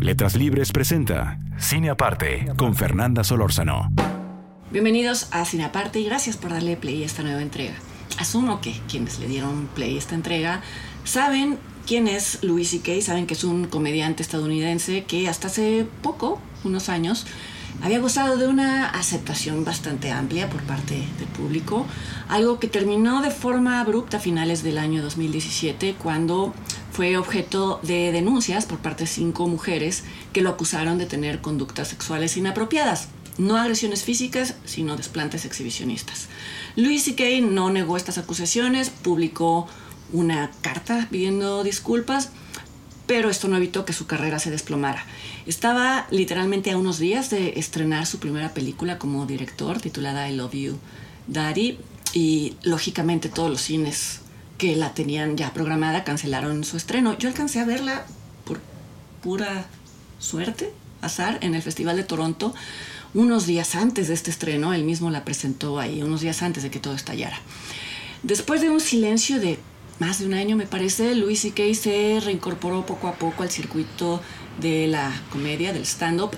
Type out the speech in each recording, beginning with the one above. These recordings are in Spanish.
Letras Libres presenta Cine Aparte con Fernanda Solórzano. Bienvenidos a Cine Aparte y gracias por darle play a esta nueva entrega. Asumo que quienes le dieron play a esta entrega saben quién es Louis C.K., saben que es un comediante estadounidense que hasta hace poco, unos años, había gozado de una aceptación bastante amplia por parte del público, algo que terminó de forma abrupta a finales del año 2017 cuando fue objeto de denuncias por parte de cinco mujeres que lo acusaron de tener conductas sexuales inapropiadas. No agresiones físicas, sino desplantes exhibicionistas. Louis C.K. no negó estas acusaciones, publicó una carta pidiendo disculpas, pero esto no evitó que su carrera se desplomara. Estaba literalmente a unos días de estrenar su primera película como director, titulada I Love You, Daddy, y lógicamente todos los cines que la tenían ya programada cancelaron su estreno. Yo alcancé a verla por pura suerte, azar, en el Festival de Toronto, unos días antes de este estreno. Él mismo la presentó ahí, unos días antes de que todo estallara. Después de un silencio de más de un año, me parece, Louis C.K. se reincorporó poco a poco al circuito de la comedia, del stand-up,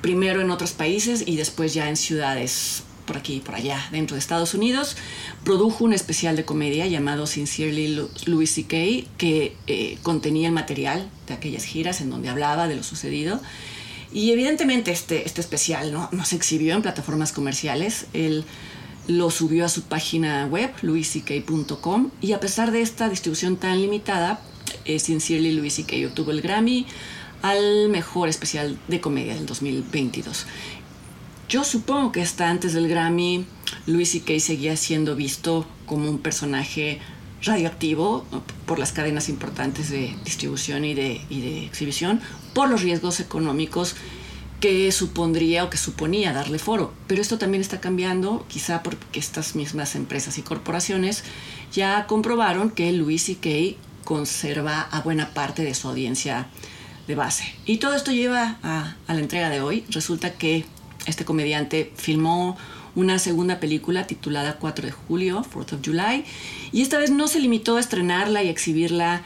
primero en otros países y después ya en ciudades por aquí y por allá, dentro de Estados Unidos. Produjo un especial de comedia llamado Sincerely Louis C.K., que eh, contenía el material de aquellas giras en donde hablaba de lo sucedido. Y evidentemente este, este especial ¿no? no se exhibió en plataformas comerciales. Él lo subió a su página web, louisck.com, y a pesar de esta distribución tan limitada, eh, Sincerely Louis C.K. obtuvo el Grammy al mejor especial de comedia del 2022. Yo supongo que hasta antes del Grammy, Louis C.K. seguía siendo visto como un personaje radioactivo por las cadenas importantes de distribución y de, y exhibición, por los riesgos económicos que supondría o que suponía darle foro. Pero esto también está cambiando, quizá porque estas mismas empresas y corporaciones ya comprobaron que Louis C.K. conserva a buena parte de su audiencia de base. Y todo esto lleva a la entrega de hoy. Resulta que este comediante filmó una segunda película titulada 4 de julio, 4th of July, y esta vez no se limitó a estrenarla y exhibirla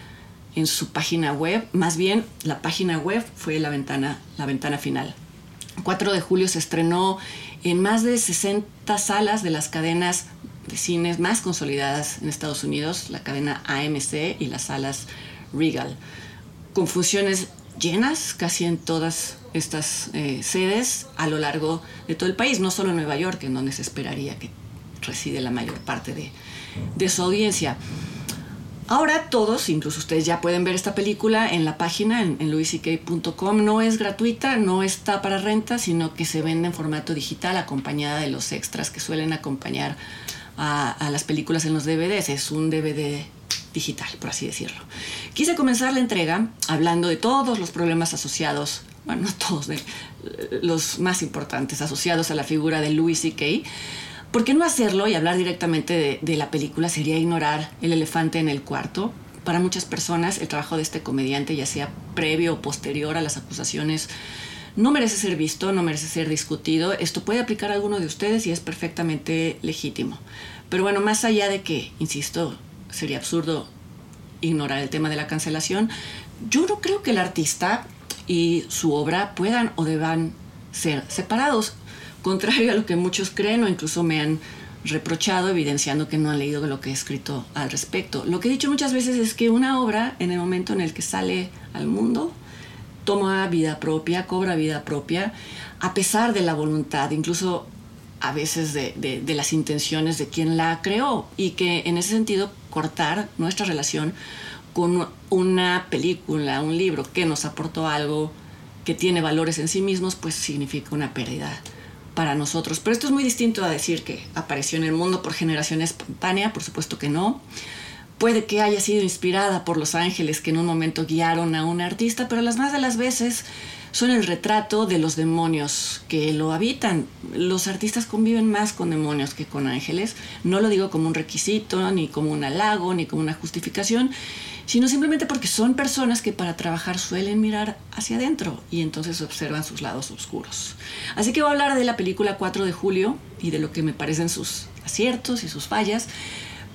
en su página web, más bien la página web fue la ventana, la ventana final. 4 de julio se estrenó en más de 60 salas de las cadenas de cines más consolidadas en Estados Unidos, la cadena AMC y las salas Regal, con funciones llenas casi en todas estas eh, sedes a lo largo de todo el país, no solo en Nueva York, en donde se esperaría que reside la mayor parte de, de su audiencia. Ahora todos, incluso ustedes ya pueden ver esta película en la página, en, en louisk.com. No es gratuita, no está para renta, sino que se vende en formato digital acompañada de los extras que suelen acompañar a, a las películas en los DVDs. Es un DVD digital, por así decirlo. Quise comenzar la entrega hablando de todos los problemas asociados, bueno, no todos, los más importantes asociados a la figura de Louis C.K., ¿Por qué no hacerlo y hablar directamente de, de, la película sería ignorar el elefante en el cuarto? Para muchas personas el trabajo de este comediante, ya sea previo o posterior a las acusaciones, no merece ser visto, no merece ser discutido. Esto puede aplicar a alguno de ustedes y es perfectamente legítimo. Pero bueno, más allá de que, insisto, sería absurdo ignorar el tema de la cancelación, yo no creo que el artista y su obra puedan o deban ser separados contrario a lo que muchos creen o incluso me han reprochado, evidenciando que no han leído lo que he escrito al respecto. Lo que he dicho muchas veces es que una obra, en el momento en el que sale al mundo, toma vida propia, cobra vida propia, a pesar de la voluntad, incluso a veces de, de, las intenciones de quien la creó, y que en ese sentido cortar nuestra relación con una película, un libro que nos aportó algo que tiene valores en sí mismos, pues significa una pérdida para nosotros. Pero esto es muy distinto a decir que apareció en el mundo por generación espontánea, por supuesto que no. puede que haya sido inspirada por los ángeles que en un momento guiaron a un artista, pero las más de las veces son el retrato de los demonios que lo habitan. Los artistas conviven más con demonios que con ángeles. No lo digo como un requisito, ni como un halago, ni como una justificación, sino simplemente porque son personas que para trabajar suelen mirar hacia adentro y entonces observan sus lados oscuros. Así que voy a hablar de la película 4 de julio y de lo que me parecen sus aciertos y sus fallas,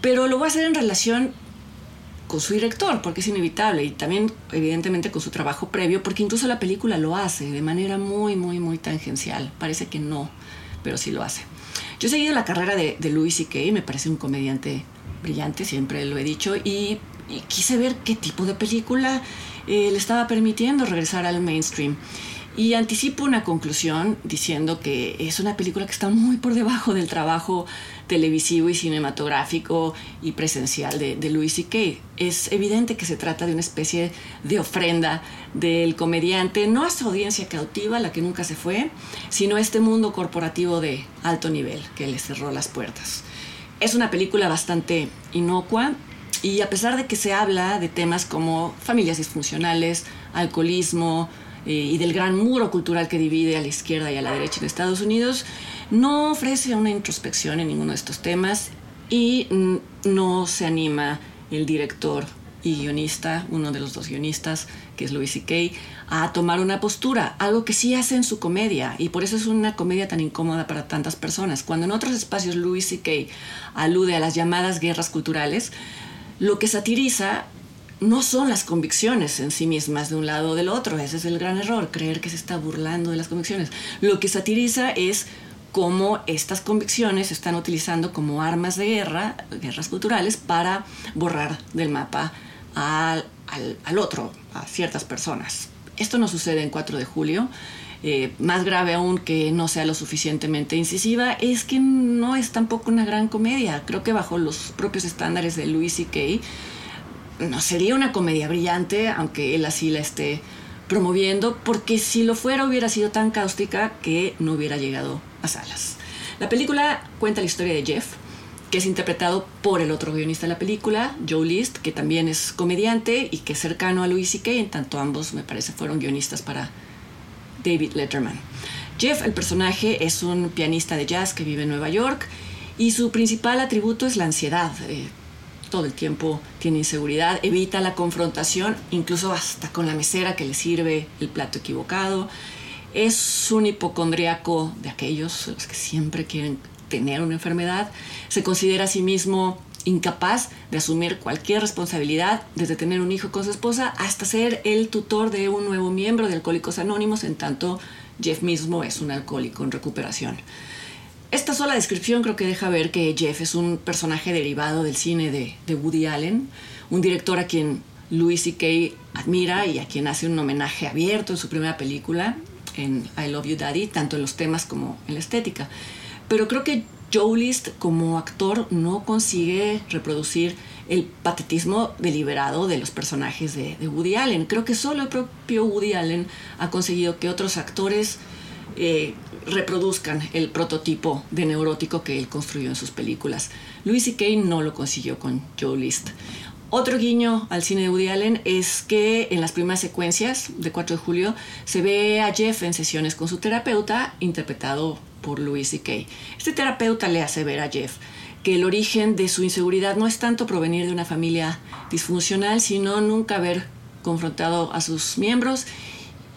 pero lo voy a hacer en relación con su director, porque es inevitable, y también evidentemente con su trabajo previo, porque incluso la película lo hace de manera muy, muy, muy tangencial. Parece que no, pero sí lo hace. Yo he seguido la carrera de, de Louis C.K., me parece un comediante brillante, siempre lo he dicho, y, quise ver qué tipo de película eh, le estaba permitiendo regresar al mainstream. Y anticipo una conclusión diciendo que es una película que está muy por debajo del trabajo televisivo y cinematográfico y presencial de, de Louis C.K. Es evidente que se trata de una especie de ofrenda del comediante, no a su audiencia cautiva, la que nunca se fue, sino a este mundo corporativo de alto nivel que le cerró las puertas. Es una película bastante inocua y a pesar de que se habla de temas como familias disfuncionales, alcoholismo, eh, y del gran muro cultural que divide a la izquierda y a la derecha en Estados Unidos, no ofrece una introspección en ninguno de estos temas y no se anima el director y guionista, uno de los dos guionistas, que es Louis C.K., a tomar una postura, algo que sí hace en su comedia, y por eso es una comedia tan incómoda para tantas personas. Cuando en otros espacios Louis C.K. alude a las llamadas guerras culturales, lo que satiriza no son las convicciones en sí mismas de un lado o del otro. Ese es el gran error, creer que se está burlando de las convicciones. Lo que satiriza es cómo estas convicciones se están utilizando como armas de guerra, guerras culturales, para borrar del mapa al, otro, a ciertas personas. Esto no sucede en 4 de julio. Eh, más grave aún que no sea lo suficientemente incisiva, es que no es tampoco una gran comedia. Creo que bajo los propios estándares de Louis C.K., no sería una comedia brillante, aunque él así la esté promoviendo, porque si lo fuera hubiera sido tan cáustica que no hubiera llegado a salas. La película cuenta la historia de Jeff, que es interpretado por el otro guionista de la película, Joe List, que también es comediante y que es cercano a Louis C.K., en tanto ambos me parece fueron guionistas para David Letterman. Jeff, el personaje, es un pianista de jazz que vive en Nueva York y su principal atributo es la ansiedad. Eh, todo el tiempo tiene inseguridad, evita la confrontación, incluso hasta con la mesera que le sirve el plato equivocado. Es un hipocondriaco de aquellos los que siempre quieren tener una enfermedad. Se considera a sí mismo incapaz de asumir cualquier responsabilidad, desde tener un hijo con su esposa hasta ser el tutor de un nuevo miembro de Alcohólicos Anónimos, en tanto Jeff mismo es un alcohólico en recuperación. Esta sola descripción creo que deja ver que Jeff es un personaje derivado del cine de, Woody Allen, un director a quien Louis C.K. admira y a quien hace un homenaje abierto en su primera película, en I Love You Daddy, tanto en los temas como en la estética. Pero creo que Joe List como actor no consigue reproducir el patetismo deliberado de los personajes de, de Woody Allen. Creo que solo el propio Woody Allen ha conseguido que otros actores eh, reproduzcan el prototipo de neurótico que él construyó en sus películas. Louis C.K. no lo consiguió con Joe List. Otro guiño al cine de Woody Allen es que en las primeras secuencias de 4 de julio se ve a Jeff en sesiones con su terapeuta, interpretado por Louis C.K. Este terapeuta le hace ver a Jeff que el origen de su inseguridad no es tanto provenir de una familia disfuncional, sino nunca haber confrontado a sus miembros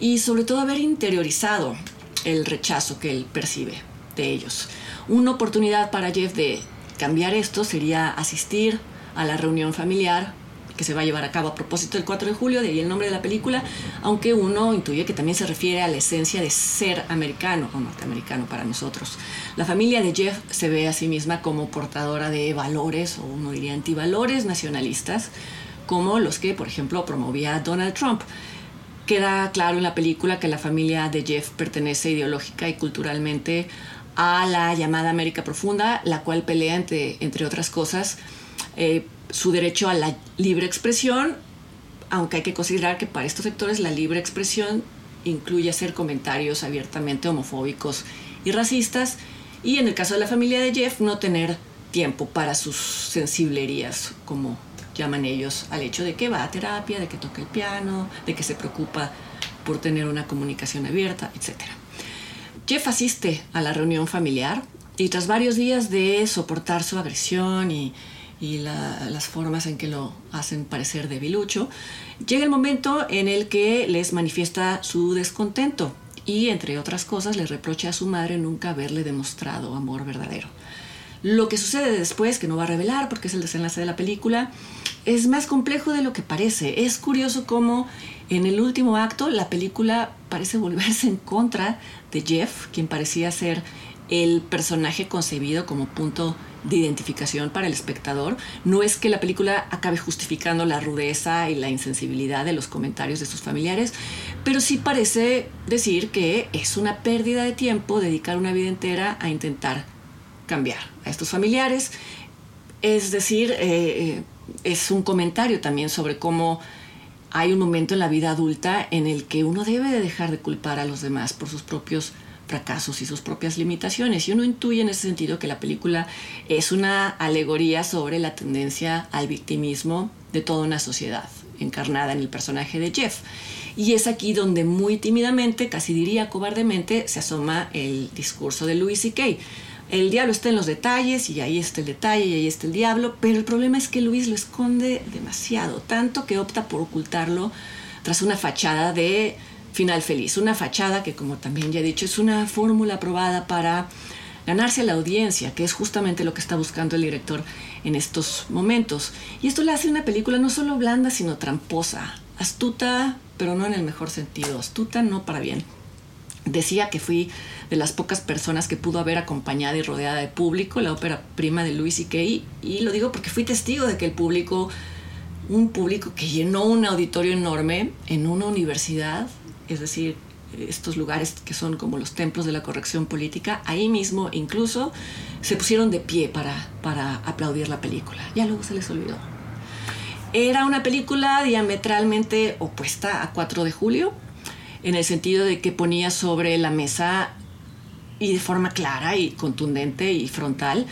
y sobre todo haber interiorizado el rechazo que él percibe de ellos. Una oportunidad para Jeff de cambiar esto sería asistir a la reunión familiar que se va a llevar a cabo a propósito del 4 de julio, de ahí el nombre de la película, aunque uno intuye que también se refiere a la esencia de ser americano o norteamericano para nosotros. La familia de Jeff se ve a sí misma como portadora de valores, o uno diría antivalores nacionalistas, como los que, por ejemplo, promovía Donald Trump. Queda claro en la película que la familia de Jeff pertenece ideológica y culturalmente a la llamada América Profunda, la cual pelea, entre, entre otras cosas, eh, su derecho a la libre expresión, aunque hay que considerar que para estos sectores la libre expresión incluye hacer comentarios abiertamente homofóbicos y racistas, y en el caso de la familia de Jeff, no tener tiempo para sus sensiblerías, como llaman ellos al hecho de que va a terapia, de que toca el piano, de que se preocupa por tener una comunicación abierta, etc. Jeff asiste a la reunión familiar y tras varios días de soportar su agresión y, las formas en que lo hacen parecer debilucho, llega el momento en el que les manifiesta su descontento y, entre otras cosas, le reprocha a su madre nunca haberle demostrado amor verdadero. Lo que sucede después, que no va a revelar porque es el desenlace de la película, es más complejo de lo que parece. Es curioso cómo en el último acto la película parece volverse en contra de Jeff, quien parecía ser el personaje concebido como punto de identificación para el espectador. No es que la película acabe justificando la rudeza y la insensibilidad de los comentarios de sus familiares, pero sí parece decir que es una pérdida de tiempo dedicar una vida entera a intentar cambiar a estos familiares. Es decir, eh, eh, es un comentario también sobre cómo hay un momento en la vida adulta en el que uno debe de dejar de culpar a los demás por sus propios fracasos y sus propias limitaciones. Y uno intuye en ese sentido que la película es una alegoría sobre la tendencia al victimismo de toda una sociedad, encarnada en el personaje de Jeff. Y es aquí donde muy tímidamente, casi diría cobardemente, se asoma el discurso de Louis C.K. El diablo está en los detalles y ahí está el detalle y ahí está el diablo, pero el problema es que Luis lo esconde demasiado, tanto que opta por ocultarlo tras una fachada de final feliz, una fachada que como también ya he dicho es una fórmula probada para ganarse a la audiencia, que es justamente lo que está buscando el director en estos momentos. Y esto le hace una película no solo blanda, sino tramposa, astuta, pero no en el mejor sentido, astuta no para bien. Decía que fui de las pocas personas que pudo haber acompañada y rodeada de público la ópera prima de Louis C.K. Y lo digo porque fui testigo de que el público, un público que llenó un auditorio enorme en una universidad, es decir, estos lugares que son como los templos de la corrección política, ahí mismo incluso se pusieron de pie para, para aplaudir la película. Ya luego se les olvidó. Era una película diametralmente opuesta a 4 de julio, en el sentido de que ponía sobre la mesa y de forma clara y contundente y frontal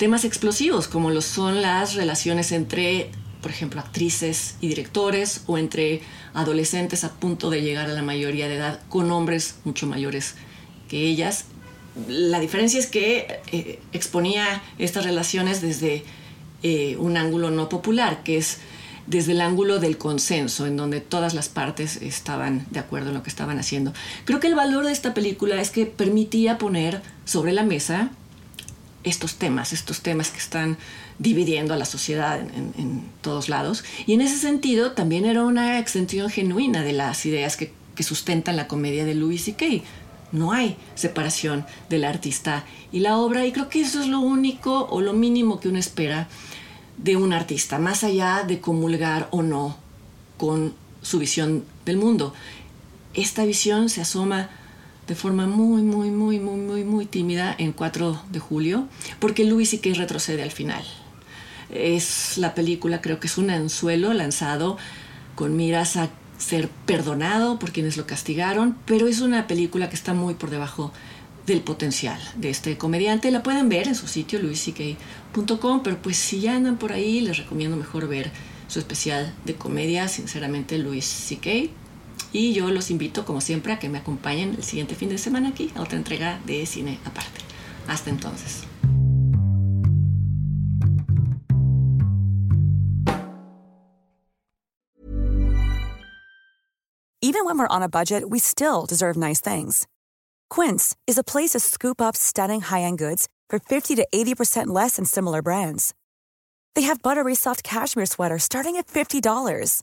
temas explosivos como lo son las relaciones entre, por ejemplo, actrices y directores o entre adolescentes a punto de llegar a la mayoría de edad con hombres mucho mayores que ellas. La diferencia es que eh, exponía estas relaciones desde eh, un ángulo no popular, que es desde el ángulo del consenso, en donde todas las partes estaban de acuerdo en lo que estaban haciendo. Creo que el valor de esta película es que permitía poner sobre la mesa estos temas, estos temas que están dividiendo a la sociedad en, todos lados. Y en ese sentido también era una extensión genuina de las ideas que, sustentan la comedia de Louis C.K. No hay separación del artista y la obra y creo que eso es lo único o lo mínimo que uno espera de un artista, más allá de comulgar o no con su visión del mundo. Esta visión se asoma de forma muy, muy, muy, muy, muy, muy tímida en 4 de julio, porque Louis que retrocede al final. Es la película, creo que es un anzuelo lanzado con miras a ser perdonado por quienes lo castigaron, pero es una película que está muy por debajo del potencial de este comediante. La pueden ver en su sitio luisck.com, pero pues si ya andan por ahí, les recomiendo mejor ver su especial de comedia, sinceramente Luis C.K. Y yo los invito, como siempre, a que me acompañen el siguiente fin de semana aquí a otra entrega de cine aparte. Hasta entonces. Even when we're on a budget, we still deserve nice things. Quince is a place to scoop up stunning high-end goods for 50 to 80% less than similar brands. They have buttery soft cashmere sweaters starting at $50,